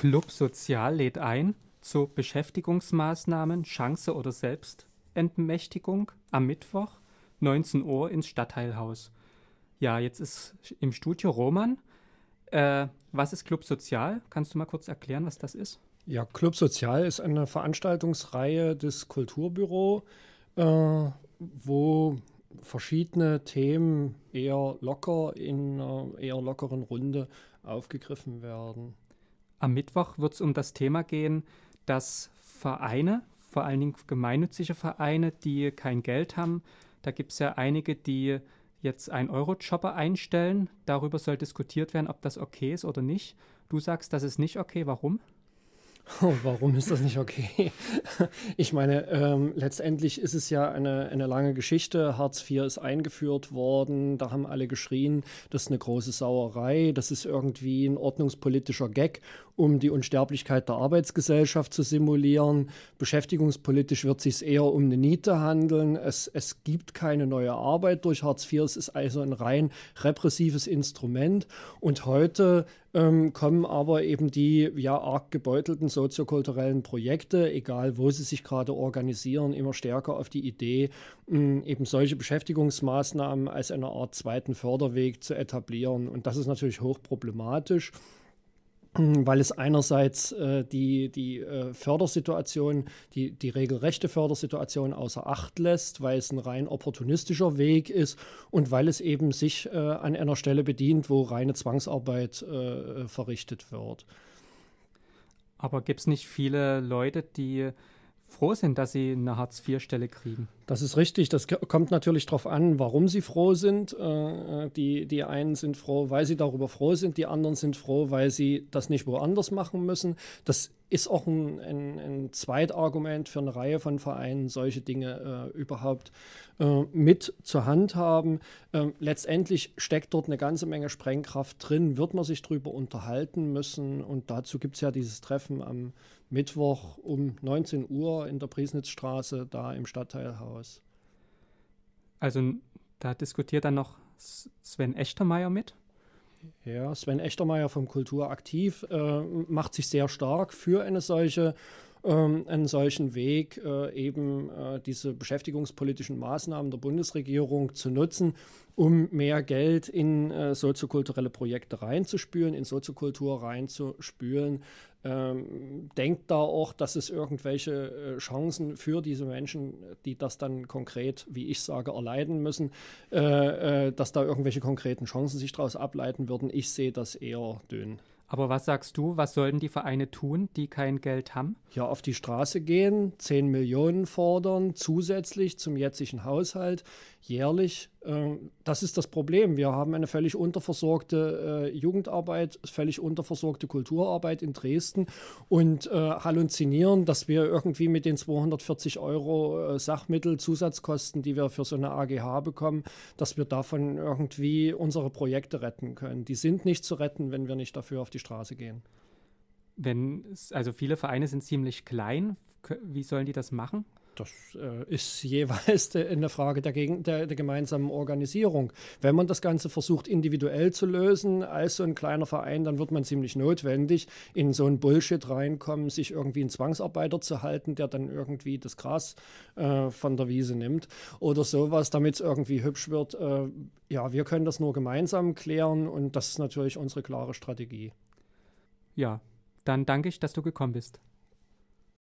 Club Sozial lädt ein zu Beschäftigungsmaßnahmen, Chance oder Selbstentmächtigung am Mittwoch, 19 Uhr ins Stadtteilhaus. Ja, jetzt ist im Studio Roman. Äh, was ist Club Sozial? Kannst du mal kurz erklären, was das ist? Ja, Club Sozial ist eine Veranstaltungsreihe des Kulturbüro, äh, wo verschiedene Themen eher locker in einer eher lockeren Runde aufgegriffen werden. Am Mittwoch wird es um das Thema gehen, dass Vereine, vor allen Dingen gemeinnützige Vereine, die kein Geld haben, da gibt es ja einige, die jetzt einen Euro-Chopper einstellen. Darüber soll diskutiert werden, ob das okay ist oder nicht. Du sagst, das ist nicht okay. Warum? Warum ist das nicht okay? Ich meine, ähm, letztendlich ist es ja eine, eine lange Geschichte. Hartz IV ist eingeführt worden. Da haben alle geschrien, das ist eine große Sauerei. Das ist irgendwie ein ordnungspolitischer Gag, um die Unsterblichkeit der Arbeitsgesellschaft zu simulieren. Beschäftigungspolitisch wird es sich eher um eine Niete handeln. Es, es gibt keine neue Arbeit durch Hartz IV. Es ist also ein rein repressives Instrument. Und heute ähm, kommen aber eben die ja arg gebeutelten soziokulturellen Projekte, egal wo sie sich gerade organisieren, immer stärker auf die Idee, mh, eben solche Beschäftigungsmaßnahmen als eine Art zweiten Förderweg zu etablieren. Und das ist natürlich hochproblematisch weil es einerseits äh, die, die äh, Fördersituation, die, die regelrechte Fördersituation außer Acht lässt, weil es ein rein opportunistischer Weg ist und weil es eben sich äh, an einer Stelle bedient, wo reine Zwangsarbeit äh, verrichtet wird. Aber gibt es nicht viele Leute, die froh sind, dass sie eine Hartz-IV-Stelle kriegen? Das ist richtig. Das kommt natürlich darauf an, warum sie froh sind. Äh, äh, die, die einen sind froh, weil sie darüber froh sind. Die anderen sind froh, weil sie das nicht woanders machen müssen. Das ist auch ein, ein, ein Zweitargument für eine Reihe von Vereinen, solche Dinge äh, überhaupt äh, mit zur Hand haben. Ähm, letztendlich steckt dort eine ganze Menge Sprengkraft drin, wird man sich darüber unterhalten müssen. Und dazu gibt es ja dieses Treffen am Mittwoch um 19 Uhr in der Priesnitzstraße, da im Stadtteilhaus aus. Also da diskutiert dann noch Sven Echtermeier mit? Ja, Sven Echtermeier vom Kulturaktiv äh, macht sich sehr stark für eine solche ähm, einen solchen Weg, äh, eben äh, diese beschäftigungspolitischen Maßnahmen der Bundesregierung zu nutzen, um mehr Geld in äh, soziokulturelle Projekte reinzuspülen, in Soziokultur reinzuspülen, ähm, denkt da auch, dass es irgendwelche Chancen für diese Menschen, die das dann konkret, wie ich sage, erleiden müssen, dass da irgendwelche konkreten Chancen sich daraus ableiten würden. Ich sehe das eher dünn. Aber was sagst du, was sollten die Vereine tun, die kein Geld haben? Ja, auf die Straße gehen, 10 Millionen fordern, zusätzlich zum jetzigen Haushalt, jährlich. Ähm, das ist das Problem. Wir haben eine völlig unterversorgte äh, Jugendarbeit, völlig unterversorgte Kulturarbeit in Dresden und äh, halluzinieren, dass wir irgendwie mit den 240 Euro äh, Sachmittel, Zusatzkosten, die wir für so eine AGH bekommen, dass wir davon irgendwie unsere Projekte retten können. Die sind nicht zu retten, wenn wir nicht dafür auf die Straße gehen. Wenn, also viele Vereine sind ziemlich klein, wie sollen die das machen? Das äh, ist jeweils eine Frage der, der, der, gemeinsamen Organisierung. Wenn man das Ganze versucht, individuell zu lösen, als so ein kleiner Verein, dann wird man ziemlich notwendig in so ein Bullshit reinkommen, sich irgendwie einen Zwangsarbeiter zu halten, der dann irgendwie das Gras äh, von der Wiese nimmt oder sowas, damit es irgendwie hübsch wird. Äh, ja, wir können das nur gemeinsam klären und das ist natürlich unsere klare Strategie. Ja, dann danke ich, dass du gekommen bist.